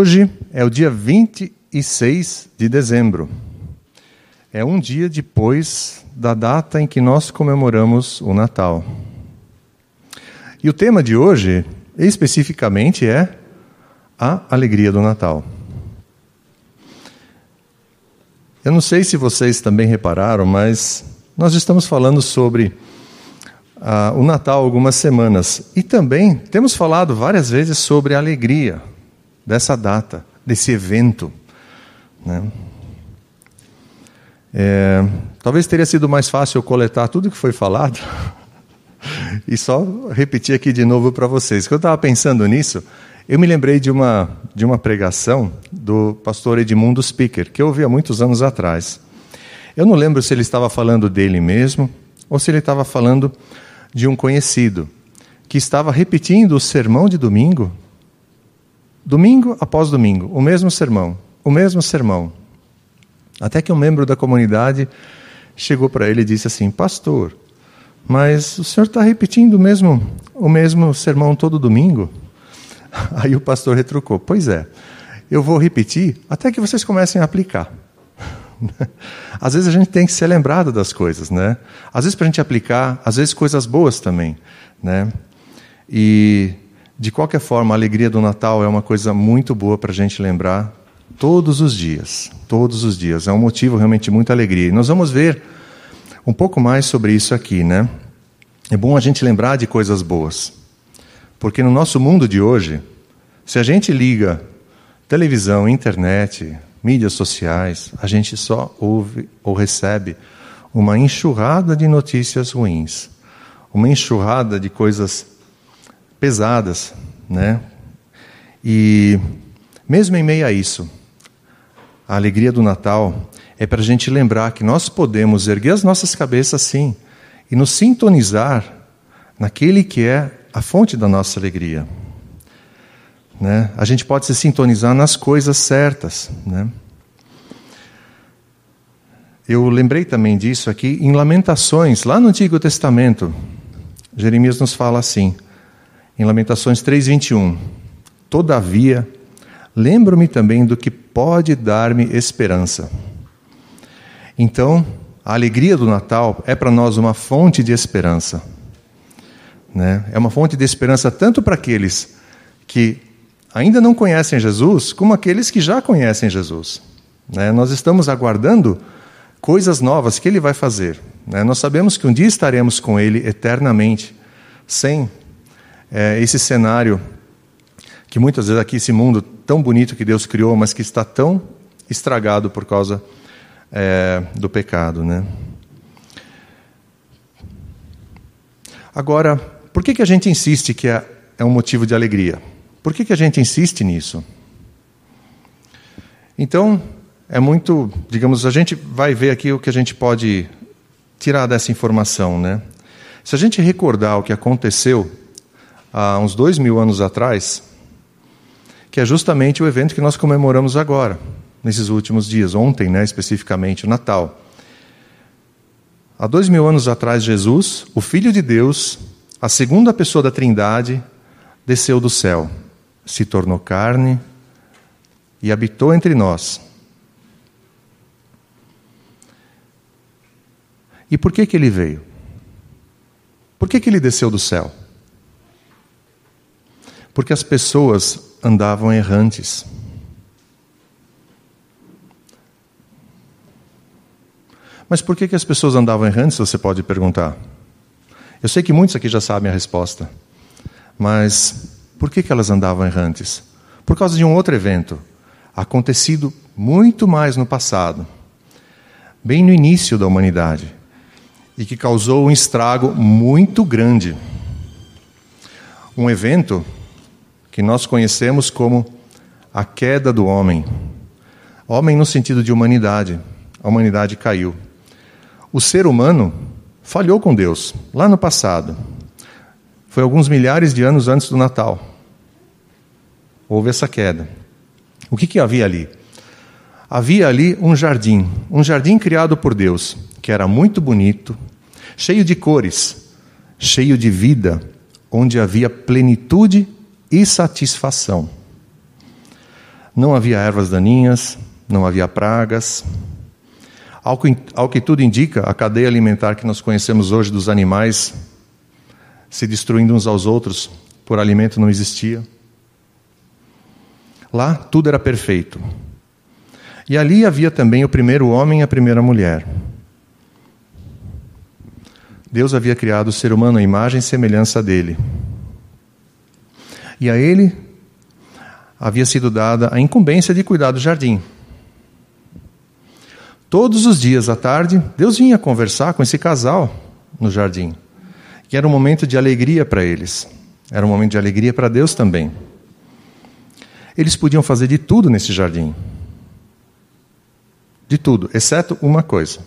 Hoje é o dia 26 de dezembro. É um dia depois da data em que nós comemoramos o Natal. E o tema de hoje, especificamente, é a alegria do Natal. Eu não sei se vocês também repararam, mas nós estamos falando sobre ah, o Natal algumas semanas. E também temos falado várias vezes sobre alegria dessa data, desse evento. Né? É, talvez teria sido mais fácil eu coletar tudo que foi falado e só repetir aqui de novo para vocês. Quando eu estava pensando nisso, eu me lembrei de uma, de uma pregação do pastor Edmundo Speaker, que eu ouvi há muitos anos atrás. Eu não lembro se ele estava falando dele mesmo ou se ele estava falando de um conhecido que estava repetindo o sermão de domingo, domingo após domingo, o mesmo sermão, o mesmo sermão. Até que um membro da comunidade chegou para ele e disse assim: Pastor, mas o senhor está repetindo o mesmo, o mesmo sermão todo domingo? Aí o pastor retrucou: Pois é, eu vou repetir até que vocês comecem a aplicar. Às vezes a gente tem que ser lembrado das coisas, né? Às vezes para a gente aplicar, às vezes coisas boas também, né? E de qualquer forma, a alegria do Natal é uma coisa muito boa para a gente lembrar todos os dias, todos os dias. É um motivo realmente de muita alegria. E nós vamos ver um pouco mais sobre isso aqui, né? É bom a gente lembrar de coisas boas. Porque no nosso mundo de hoje, se a gente liga televisão, internet, mídias sociais, a gente só ouve ou recebe uma enxurrada de notícias ruins, uma enxurrada de coisas pesadas, né? E mesmo em meio a isso, a alegria do Natal é para a gente lembrar que nós podemos erguer as nossas cabeças sim e nos sintonizar naquele que é a fonte da nossa alegria. Né? A gente pode se sintonizar nas coisas certas. Né? Eu lembrei também disso aqui em Lamentações, lá no Antigo Testamento. Jeremias nos fala assim, em Lamentações 3,21: Todavia, lembro-me também do que pode dar-me esperança. Então, a alegria do Natal é para nós uma fonte de esperança. Né? É uma fonte de esperança tanto para aqueles que ainda não conhecem Jesus, como aqueles que já conhecem Jesus. Né? Nós estamos aguardando coisas novas que Ele vai fazer. Né? Nós sabemos que um dia estaremos com Ele eternamente, sem é, esse cenário que muitas vezes aqui, esse mundo tão bonito que Deus criou, mas que está tão estragado por causa é, do pecado. Né? Agora, por que, que a gente insiste que é, é um motivo de alegria? Por que, que a gente insiste nisso? Então, é muito, digamos, a gente vai ver aqui o que a gente pode tirar dessa informação, né? Se a gente recordar o que aconteceu há uns dois mil anos atrás, que é justamente o evento que nós comemoramos agora, nesses últimos dias, ontem, né, especificamente, o Natal. Há dois mil anos atrás, Jesus, o Filho de Deus, a segunda pessoa da Trindade, desceu do céu se tornou carne e habitou entre nós. E por que, que ele veio? Por que, que ele desceu do céu? Porque as pessoas andavam errantes. Mas por que, que as pessoas andavam errantes, você pode perguntar? Eu sei que muitos aqui já sabem a resposta. Mas por que, que elas andavam errantes? Por causa de um outro evento, acontecido muito mais no passado, bem no início da humanidade, e que causou um estrago muito grande. Um evento que nós conhecemos como a queda do homem. Homem no sentido de humanidade. A humanidade caiu. O ser humano falhou com Deus lá no passado. Foi alguns milhares de anos antes do Natal houve essa queda. O que, que havia ali? Havia ali um jardim, um jardim criado por Deus, que era muito bonito, cheio de cores, cheio de vida, onde havia plenitude e satisfação. Não havia ervas daninhas, não havia pragas. Ao que, ao que tudo indica, a cadeia alimentar que nós conhecemos hoje dos animais se destruindo uns aos outros por alimento não existia. Lá tudo era perfeito. E ali havia também o primeiro homem e a primeira mulher. Deus havia criado o ser humano à imagem e semelhança dele. E a ele havia sido dada a incumbência de cuidar do jardim. Todos os dias à tarde, Deus vinha conversar com esse casal no jardim. E era um momento de alegria para eles. Era um momento de alegria para Deus também. Eles podiam fazer de tudo nesse jardim. De tudo, exceto uma coisa.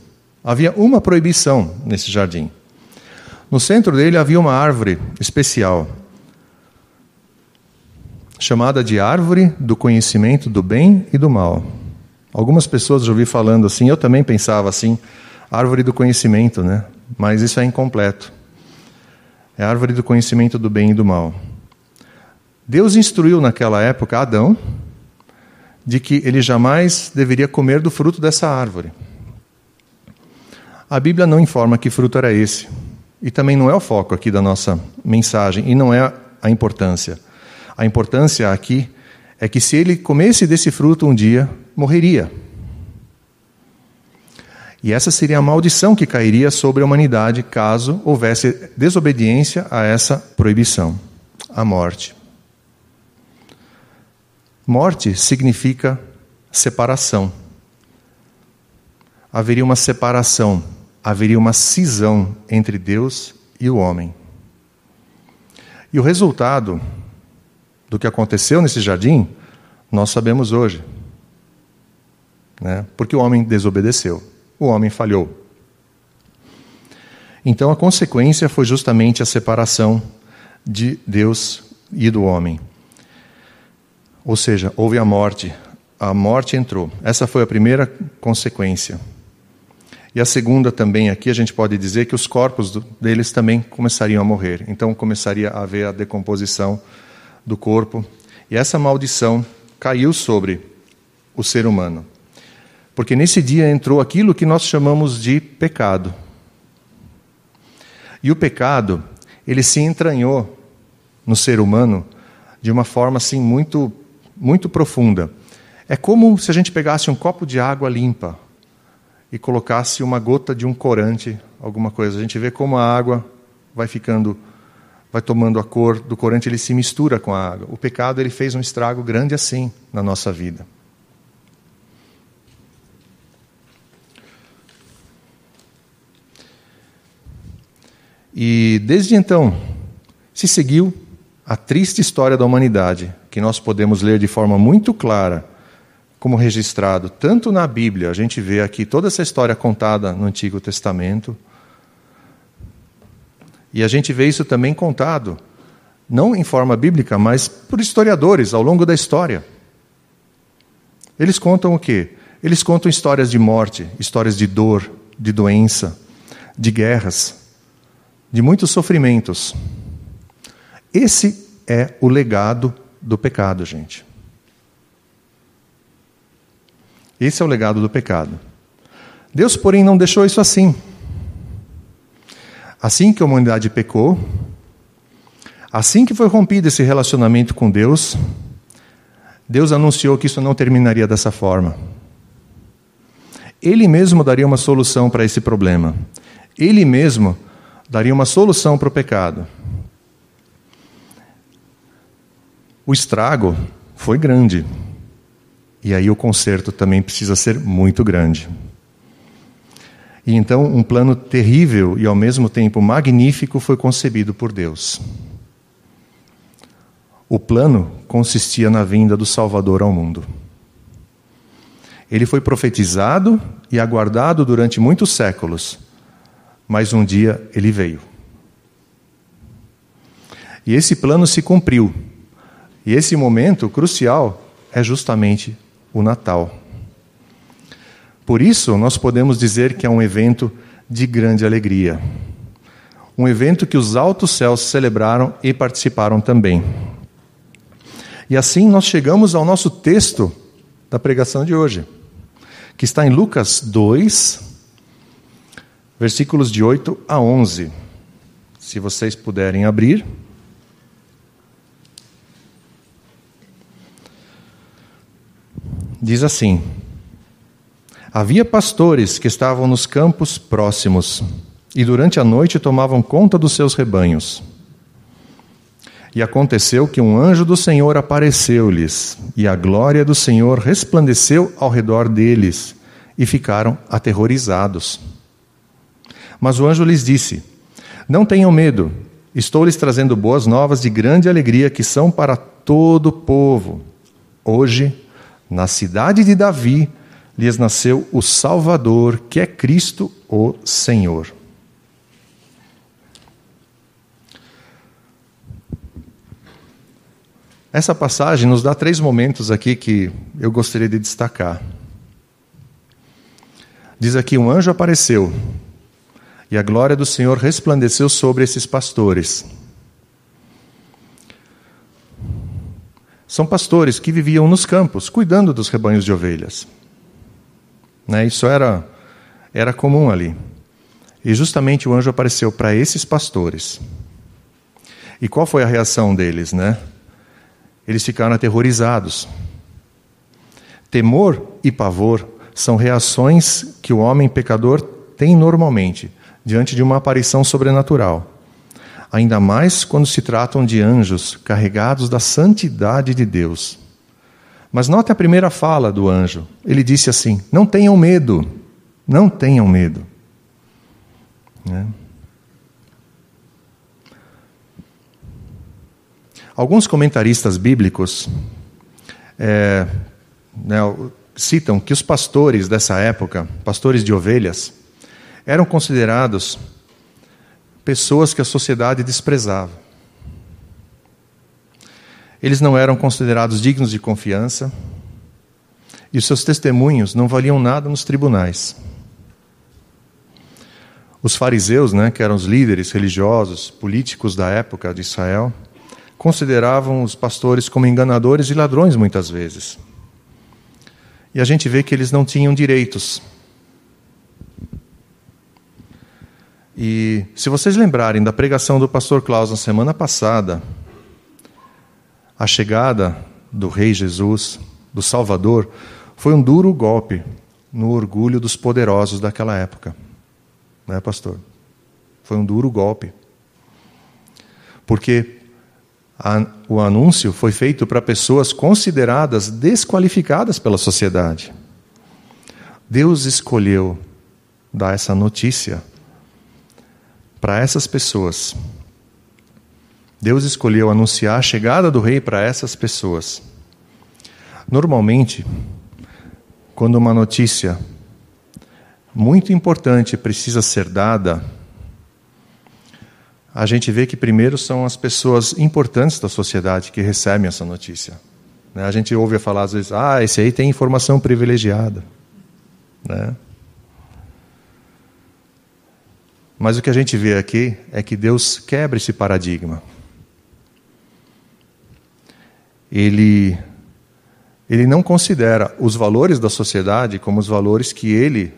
Havia uma proibição nesse jardim. No centro dele havia uma árvore especial, chamada de árvore do conhecimento do bem e do mal. Algumas pessoas já ouvi falando assim, eu também pensava assim, árvore do conhecimento, né? Mas isso é incompleto. É árvore do conhecimento do bem e do mal. Deus instruiu naquela época Adão de que ele jamais deveria comer do fruto dessa árvore. A Bíblia não informa que fruto era esse. E também não é o foco aqui da nossa mensagem, e não é a importância. A importância aqui é que se ele comesse desse fruto um dia, morreria. E essa seria a maldição que cairia sobre a humanidade caso houvesse desobediência a essa proibição a morte. Morte significa separação. Haveria uma separação haveria uma cisão entre Deus e o homem. E o resultado do que aconteceu nesse jardim, nós sabemos hoje. Né? Porque o homem desobedeceu, o homem falhou. Então a consequência foi justamente a separação de Deus e do homem. Ou seja, houve a morte, a morte entrou. Essa foi a primeira consequência. E a segunda também aqui a gente pode dizer que os corpos deles também começariam a morrer. Então começaria a haver a decomposição do corpo. E essa maldição caiu sobre o ser humano. Porque nesse dia entrou aquilo que nós chamamos de pecado. E o pecado, ele se entranhou no ser humano de uma forma assim muito muito profunda. É como se a gente pegasse um copo de água limpa e colocasse uma gota de um corante, alguma coisa. A gente vê como a água vai ficando, vai tomando a cor do corante, ele se mistura com a água. O pecado ele fez um estrago grande assim na nossa vida. E desde então se seguiu a triste história da humanidade, que nós podemos ler de forma muito clara como registrado tanto na Bíblia, a gente vê aqui toda essa história contada no Antigo Testamento, e a gente vê isso também contado, não em forma bíblica, mas por historiadores ao longo da história. Eles contam o quê? Eles contam histórias de morte, histórias de dor, de doença, de guerras, de muitos sofrimentos. Esse é o legado do pecado, gente. Esse é o legado do pecado. Deus, porém, não deixou isso assim. Assim que a humanidade pecou, assim que foi rompido esse relacionamento com Deus, Deus anunciou que isso não terminaria dessa forma. Ele mesmo daria uma solução para esse problema. Ele mesmo daria uma solução para o pecado. O estrago foi grande. E aí o conserto também precisa ser muito grande. E então um plano terrível e ao mesmo tempo magnífico foi concebido por Deus. O plano consistia na vinda do Salvador ao mundo. Ele foi profetizado e aguardado durante muitos séculos, mas um dia ele veio. E esse plano se cumpriu. E esse momento crucial é justamente o Natal. Por isso, nós podemos dizer que é um evento de grande alegria. Um evento que os altos céus celebraram e participaram também. E assim nós chegamos ao nosso texto da pregação de hoje, que está em Lucas 2, versículos de 8 a 11. Se vocês puderem abrir. Diz assim: Havia pastores que estavam nos campos próximos e durante a noite tomavam conta dos seus rebanhos. E aconteceu que um anjo do Senhor apareceu-lhes, e a glória do Senhor resplandeceu ao redor deles, e ficaram aterrorizados. Mas o anjo lhes disse: Não tenham medo, estou lhes trazendo boas novas de grande alegria que são para todo o povo. Hoje, na cidade de Davi, lhes nasceu o Salvador, que é Cristo, o Senhor. Essa passagem nos dá três momentos aqui que eu gostaria de destacar. Diz aqui: um anjo apareceu e a glória do Senhor resplandeceu sobre esses pastores. São pastores que viviam nos campos, cuidando dos rebanhos de ovelhas. Né? Isso era, era comum ali. E justamente o anjo apareceu para esses pastores. E qual foi a reação deles, né? Eles ficaram aterrorizados. Temor e pavor são reações que o homem pecador tem normalmente diante de uma aparição sobrenatural. Ainda mais quando se tratam de anjos carregados da santidade de Deus. Mas note a primeira fala do anjo. Ele disse assim: Não tenham medo, não tenham medo. Né? Alguns comentaristas bíblicos é, né, citam que os pastores dessa época, pastores de ovelhas, eram considerados pessoas que a sociedade desprezava. Eles não eram considerados dignos de confiança e os seus testemunhos não valiam nada nos tribunais. Os fariseus, né, que eram os líderes religiosos, políticos da época de Israel, consideravam os pastores como enganadores e ladrões muitas vezes. E a gente vê que eles não tinham direitos. E se vocês lembrarem da pregação do pastor Klaus na semana passada, a chegada do Rei Jesus, do Salvador, foi um duro golpe no orgulho dos poderosos daquela época. Não é, pastor? Foi um duro golpe. Porque a, o anúncio foi feito para pessoas consideradas desqualificadas pela sociedade. Deus escolheu dar essa notícia para essas pessoas. Deus escolheu anunciar a chegada do rei para essas pessoas. Normalmente, quando uma notícia muito importante precisa ser dada, a gente vê que primeiro são as pessoas importantes da sociedade que recebem essa notícia. Né? A gente ouve falar às vezes, ah, esse aí tem informação privilegiada. Né? Mas o que a gente vê aqui é que Deus quebra esse paradigma. Ele, ele não considera os valores da sociedade como os valores que ele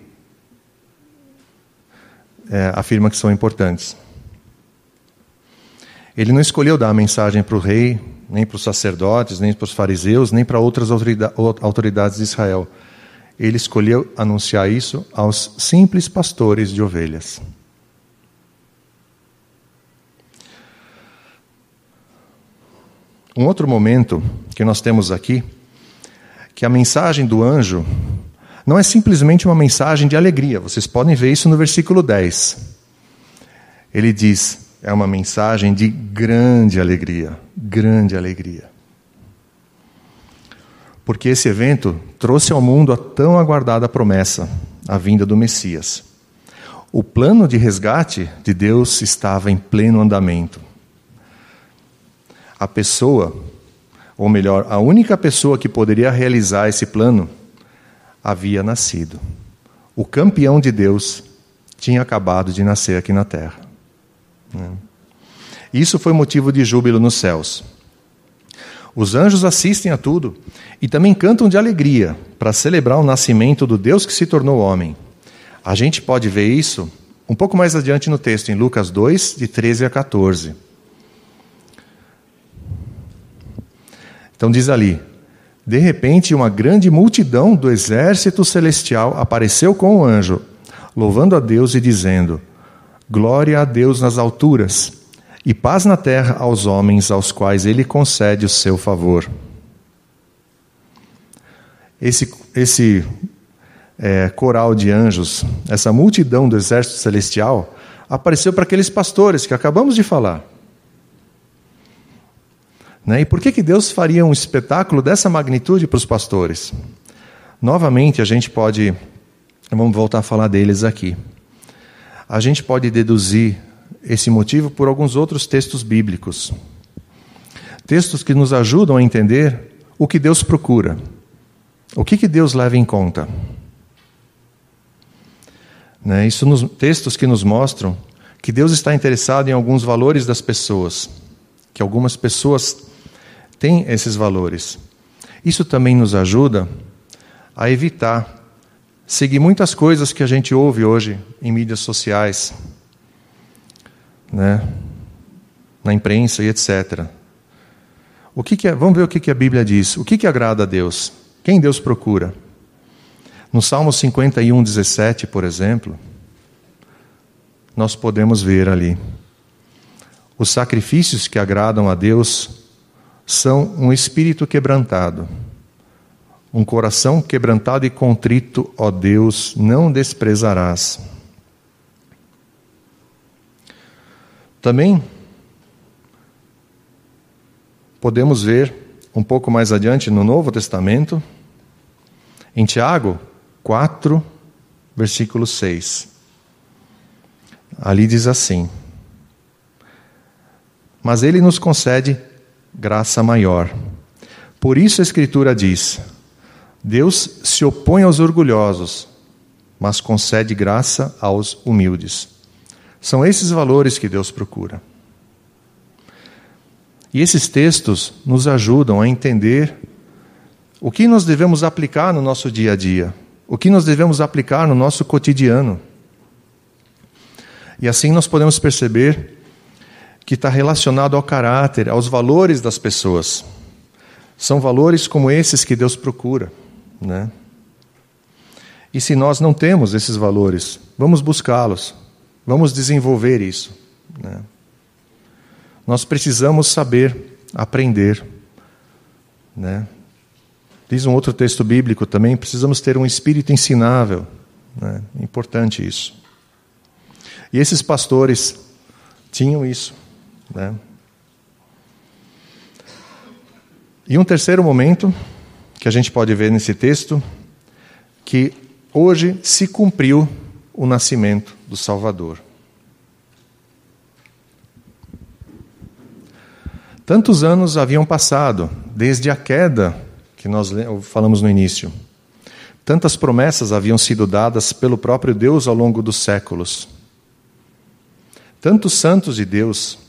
é, afirma que são importantes. Ele não escolheu dar a mensagem para o rei, nem para os sacerdotes, nem para os fariseus, nem para outras autoridades de Israel. Ele escolheu anunciar isso aos simples pastores de ovelhas. Um outro momento que nós temos aqui, que a mensagem do anjo não é simplesmente uma mensagem de alegria. Vocês podem ver isso no versículo 10. Ele diz: é uma mensagem de grande alegria, grande alegria. Porque esse evento trouxe ao mundo a tão aguardada promessa, a vinda do Messias. O plano de resgate de Deus estava em pleno andamento. A pessoa, ou melhor, a única pessoa que poderia realizar esse plano, havia nascido. O campeão de Deus tinha acabado de nascer aqui na terra. Né? Isso foi motivo de júbilo nos céus. Os anjos assistem a tudo e também cantam de alegria para celebrar o nascimento do Deus que se tornou homem. A gente pode ver isso um pouco mais adiante no texto, em Lucas 2, de 13 a 14. Então diz ali: De repente, uma grande multidão do exército celestial apareceu com o anjo, louvando a Deus e dizendo: Glória a Deus nas alturas e paz na terra aos homens aos quais ele concede o seu favor. Esse, esse é, coral de anjos, essa multidão do exército celestial, apareceu para aqueles pastores que acabamos de falar. Né? E por que, que Deus faria um espetáculo dessa magnitude para os pastores? Novamente, a gente pode. Vamos voltar a falar deles aqui. A gente pode deduzir esse motivo por alguns outros textos bíblicos. Textos que nos ajudam a entender o que Deus procura. O que, que Deus leva em conta? Né? Isso nos textos que nos mostram que Deus está interessado em alguns valores das pessoas, que algumas pessoas têm esses valores. Isso também nos ajuda a evitar seguir muitas coisas que a gente ouve hoje em mídias sociais, né, na imprensa e etc. O que, que é, vamos ver o que, que a Bíblia diz. O que, que agrada a Deus? Quem Deus procura? No Salmo 51, 17, por exemplo, nós podemos ver ali. Os sacrifícios que agradam a Deus são um espírito quebrantado, um coração quebrantado e contrito, ó Deus, não desprezarás. Também podemos ver um pouco mais adiante no Novo Testamento, em Tiago 4, versículo 6. Ali diz assim: Mas ele nos concede graça maior. Por isso a Escritura diz: Deus se opõe aos orgulhosos, mas concede graça aos humildes. São esses valores que Deus procura. E esses textos nos ajudam a entender o que nós devemos aplicar no nosso dia a dia, o que nós devemos aplicar no nosso cotidiano. E assim nós podemos perceber que está relacionado ao caráter, aos valores das pessoas. São valores como esses que Deus procura. Né? E se nós não temos esses valores, vamos buscá-los, Vamos desenvolver isso. Né? Nós precisamos saber, aprender. Né? Diz um outro texto bíblico também: precisamos ter um espírito ensinável. Né? Importante isso. E esses pastores tinham isso. Né? E um terceiro momento que a gente pode ver nesse texto, que hoje se cumpriu o nascimento do Salvador. Tantos anos haviam passado desde a queda que nós falamos no início. Tantas promessas haviam sido dadas pelo próprio Deus ao longo dos séculos. Tantos santos de Deus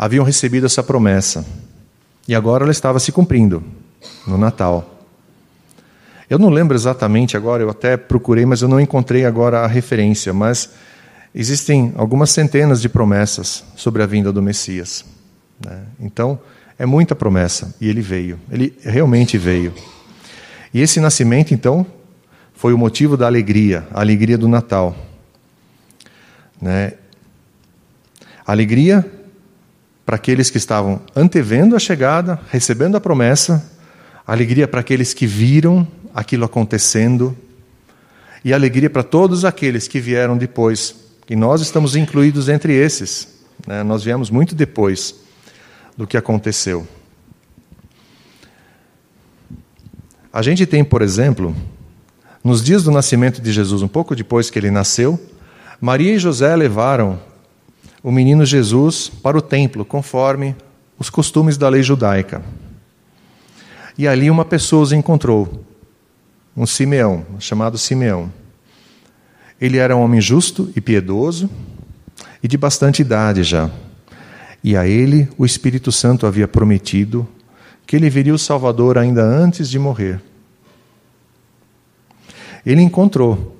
haviam recebido essa promessa. E agora ela estava se cumprindo no Natal. Eu não lembro exatamente agora, eu até procurei, mas eu não encontrei agora a referência, mas existem algumas centenas de promessas sobre a vinda do Messias. Né? Então, é muita promessa, e ele veio, ele realmente veio. E esse nascimento, então, foi o motivo da alegria, a alegria do Natal. Né? Alegria para aqueles que estavam antevendo a chegada, recebendo a promessa, alegria para aqueles que viram aquilo acontecendo, e alegria para todos aqueles que vieram depois, e nós estamos incluídos entre esses. Né? Nós viemos muito depois do que aconteceu. A gente tem, por exemplo, nos dias do nascimento de Jesus, um pouco depois que ele nasceu, Maria e José levaram o menino Jesus para o templo, conforme os costumes da lei judaica. E ali uma pessoa os encontrou, um Simeão, chamado Simeão. Ele era um homem justo e piedoso e de bastante idade já. E a ele o Espírito Santo havia prometido que ele veria o Salvador ainda antes de morrer. Ele encontrou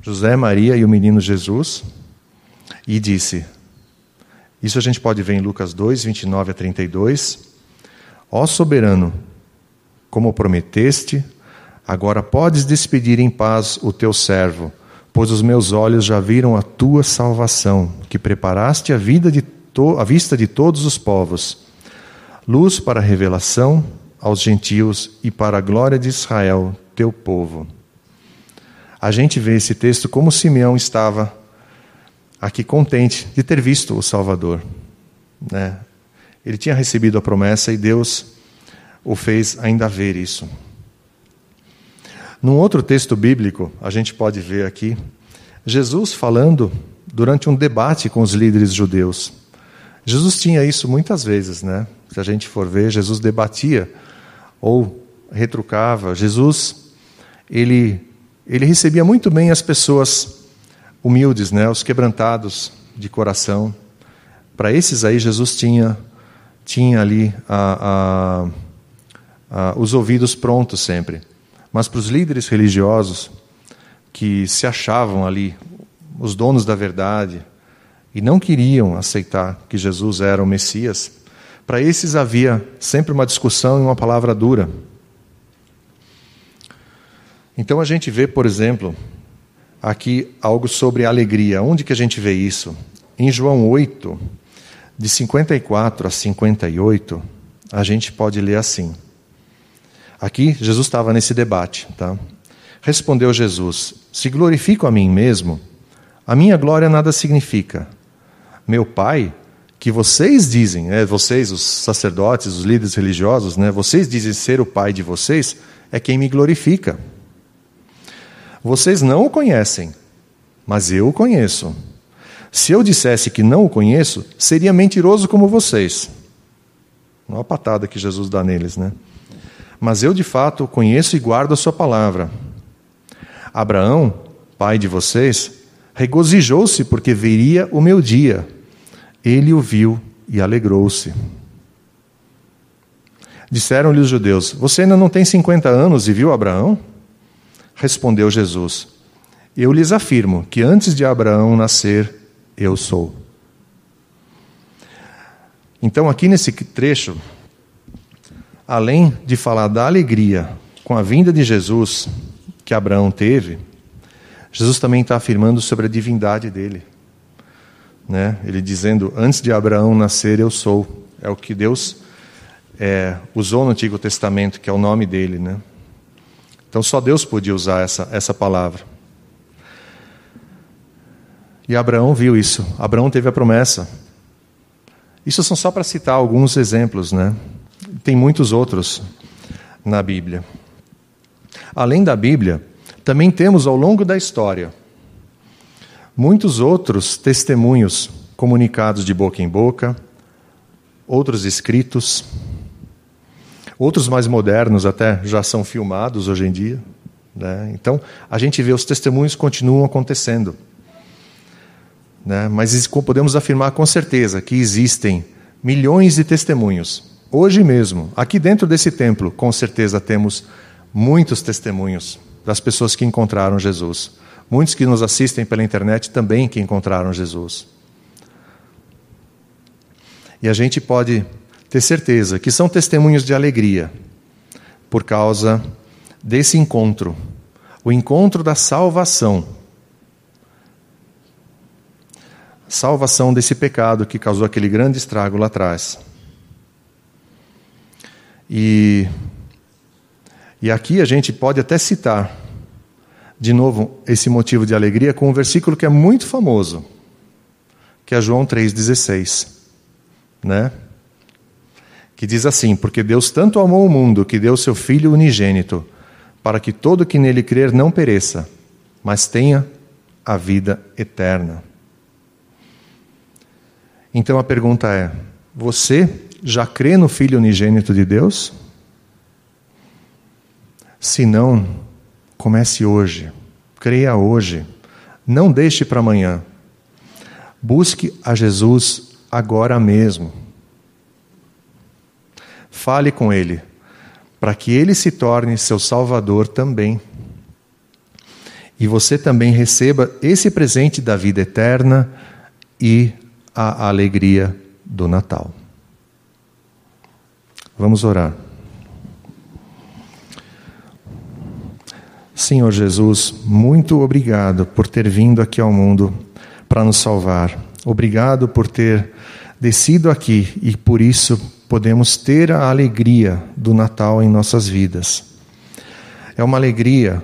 José, Maria e o menino Jesus e disse: Isso a gente pode ver em Lucas 2, 29 a 32. Ó soberano, como prometeste, agora podes despedir em paz o teu servo, pois os meus olhos já viram a tua salvação, que preparaste a vida de to, vista de todos os povos, luz para a revelação aos gentios e para a glória de Israel, teu povo. A gente vê esse texto como Simeão estava aqui contente de ter visto o Salvador. Né? Ele tinha recebido a promessa e Deus o fez ainda ver isso. Num outro texto bíblico, a gente pode ver aqui, Jesus falando durante um debate com os líderes judeus. Jesus tinha isso muitas vezes, né? Se a gente for ver, Jesus debatia ou retrucava. Jesus, ele, ele recebia muito bem as pessoas humildes, né? Os quebrantados de coração. Para esses aí, Jesus tinha, tinha ali a, a, a, os ouvidos prontos sempre. Mas para os líderes religiosos que se achavam ali os donos da verdade, e não queriam aceitar que Jesus era o Messias, para esses havia sempre uma discussão e uma palavra dura. Então a gente vê, por exemplo, aqui algo sobre alegria. Onde que a gente vê isso? Em João 8, de 54 a 58, a gente pode ler assim. Aqui Jesus estava nesse debate, tá? Respondeu Jesus: Se glorifico a mim mesmo, a minha glória nada significa meu pai, que vocês dizem, né, vocês, os sacerdotes, os líderes religiosos, né, vocês dizem ser o pai de vocês, é quem me glorifica. Vocês não o conhecem, mas eu o conheço. Se eu dissesse que não o conheço, seria mentiroso como vocês. Não a patada que Jesus dá neles, né? Mas eu de fato conheço e guardo a sua palavra. Abraão, pai de vocês, regozijou-se porque veria o meu dia ele o viu e alegrou-se. Disseram-lhe os judeus: Você ainda não tem 50 anos e viu Abraão? Respondeu Jesus: Eu lhes afirmo que antes de Abraão nascer, eu sou. Então, aqui nesse trecho, além de falar da alegria com a vinda de Jesus que Abraão teve, Jesus também está afirmando sobre a divindade dele né? Ele dizendo: Antes de Abraão nascer, eu sou. É o que Deus é, usou no Antigo Testamento, que é o nome dele, né? Então só Deus podia usar essa, essa palavra. E Abraão viu isso. Abraão teve a promessa. Isso são só para citar alguns exemplos, né? Tem muitos outros na Bíblia. Além da Bíblia, também temos ao longo da história Muitos outros testemunhos comunicados de boca em boca, outros escritos, outros mais modernos até já são filmados hoje em dia. Né? Então, a gente vê os testemunhos continuam acontecendo. Né? Mas podemos afirmar com certeza que existem milhões de testemunhos. Hoje mesmo, aqui dentro desse templo, com certeza temos muitos testemunhos das pessoas que encontraram Jesus. Muitos que nos assistem pela internet também que encontraram Jesus. E a gente pode ter certeza que são testemunhos de alegria por causa desse encontro o encontro da salvação. Salvação desse pecado que causou aquele grande estrago lá atrás. E, e aqui a gente pode até citar de novo esse motivo de alegria com um versículo que é muito famoso, que é João 3,16, né? Que diz assim: Porque Deus tanto amou o mundo que deu seu Filho unigênito, para que todo que nele crer não pereça, mas tenha a vida eterna. Então a pergunta é: você já crê no Filho unigênito de Deus? Se não, Comece hoje. Creia hoje. Não deixe para amanhã. Busque a Jesus agora mesmo. Fale com Ele, para que Ele se torne seu Salvador também. E você também receba esse presente da vida eterna e a alegria do Natal. Vamos orar. Senhor Jesus, muito obrigado por ter vindo aqui ao mundo para nos salvar. Obrigado por ter descido aqui e por isso podemos ter a alegria do Natal em nossas vidas. É uma alegria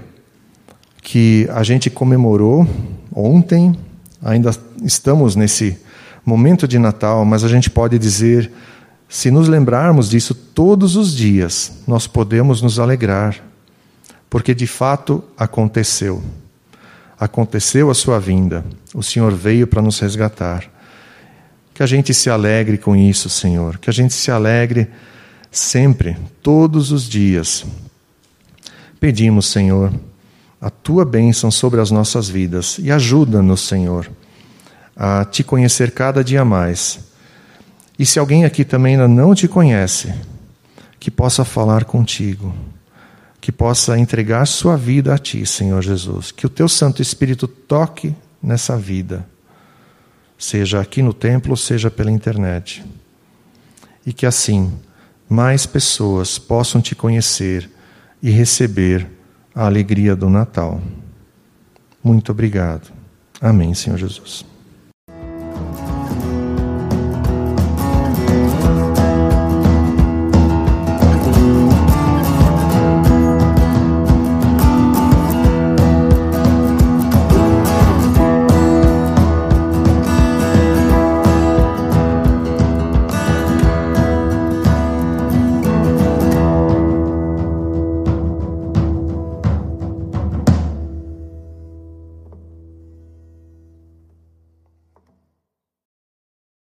que a gente comemorou ontem, ainda estamos nesse momento de Natal, mas a gente pode dizer, se nos lembrarmos disso todos os dias, nós podemos nos alegrar, porque de fato aconteceu. Aconteceu a sua vinda, o Senhor veio para nos resgatar. Que a gente se alegre com isso, Senhor, que a gente se alegre sempre, todos os dias. Pedimos, Senhor, a tua bênção sobre as nossas vidas. E ajuda-nos, Senhor, a te conhecer cada dia mais. E se alguém aqui também ainda não te conhece, que possa falar contigo, que possa entregar sua vida a ti, Senhor Jesus, que o teu Santo Espírito toque nessa vida, seja aqui no templo, seja pela internet. E que assim mais pessoas possam te conhecer e receber a alegria do Natal. Muito obrigado. Amém, Senhor Jesus.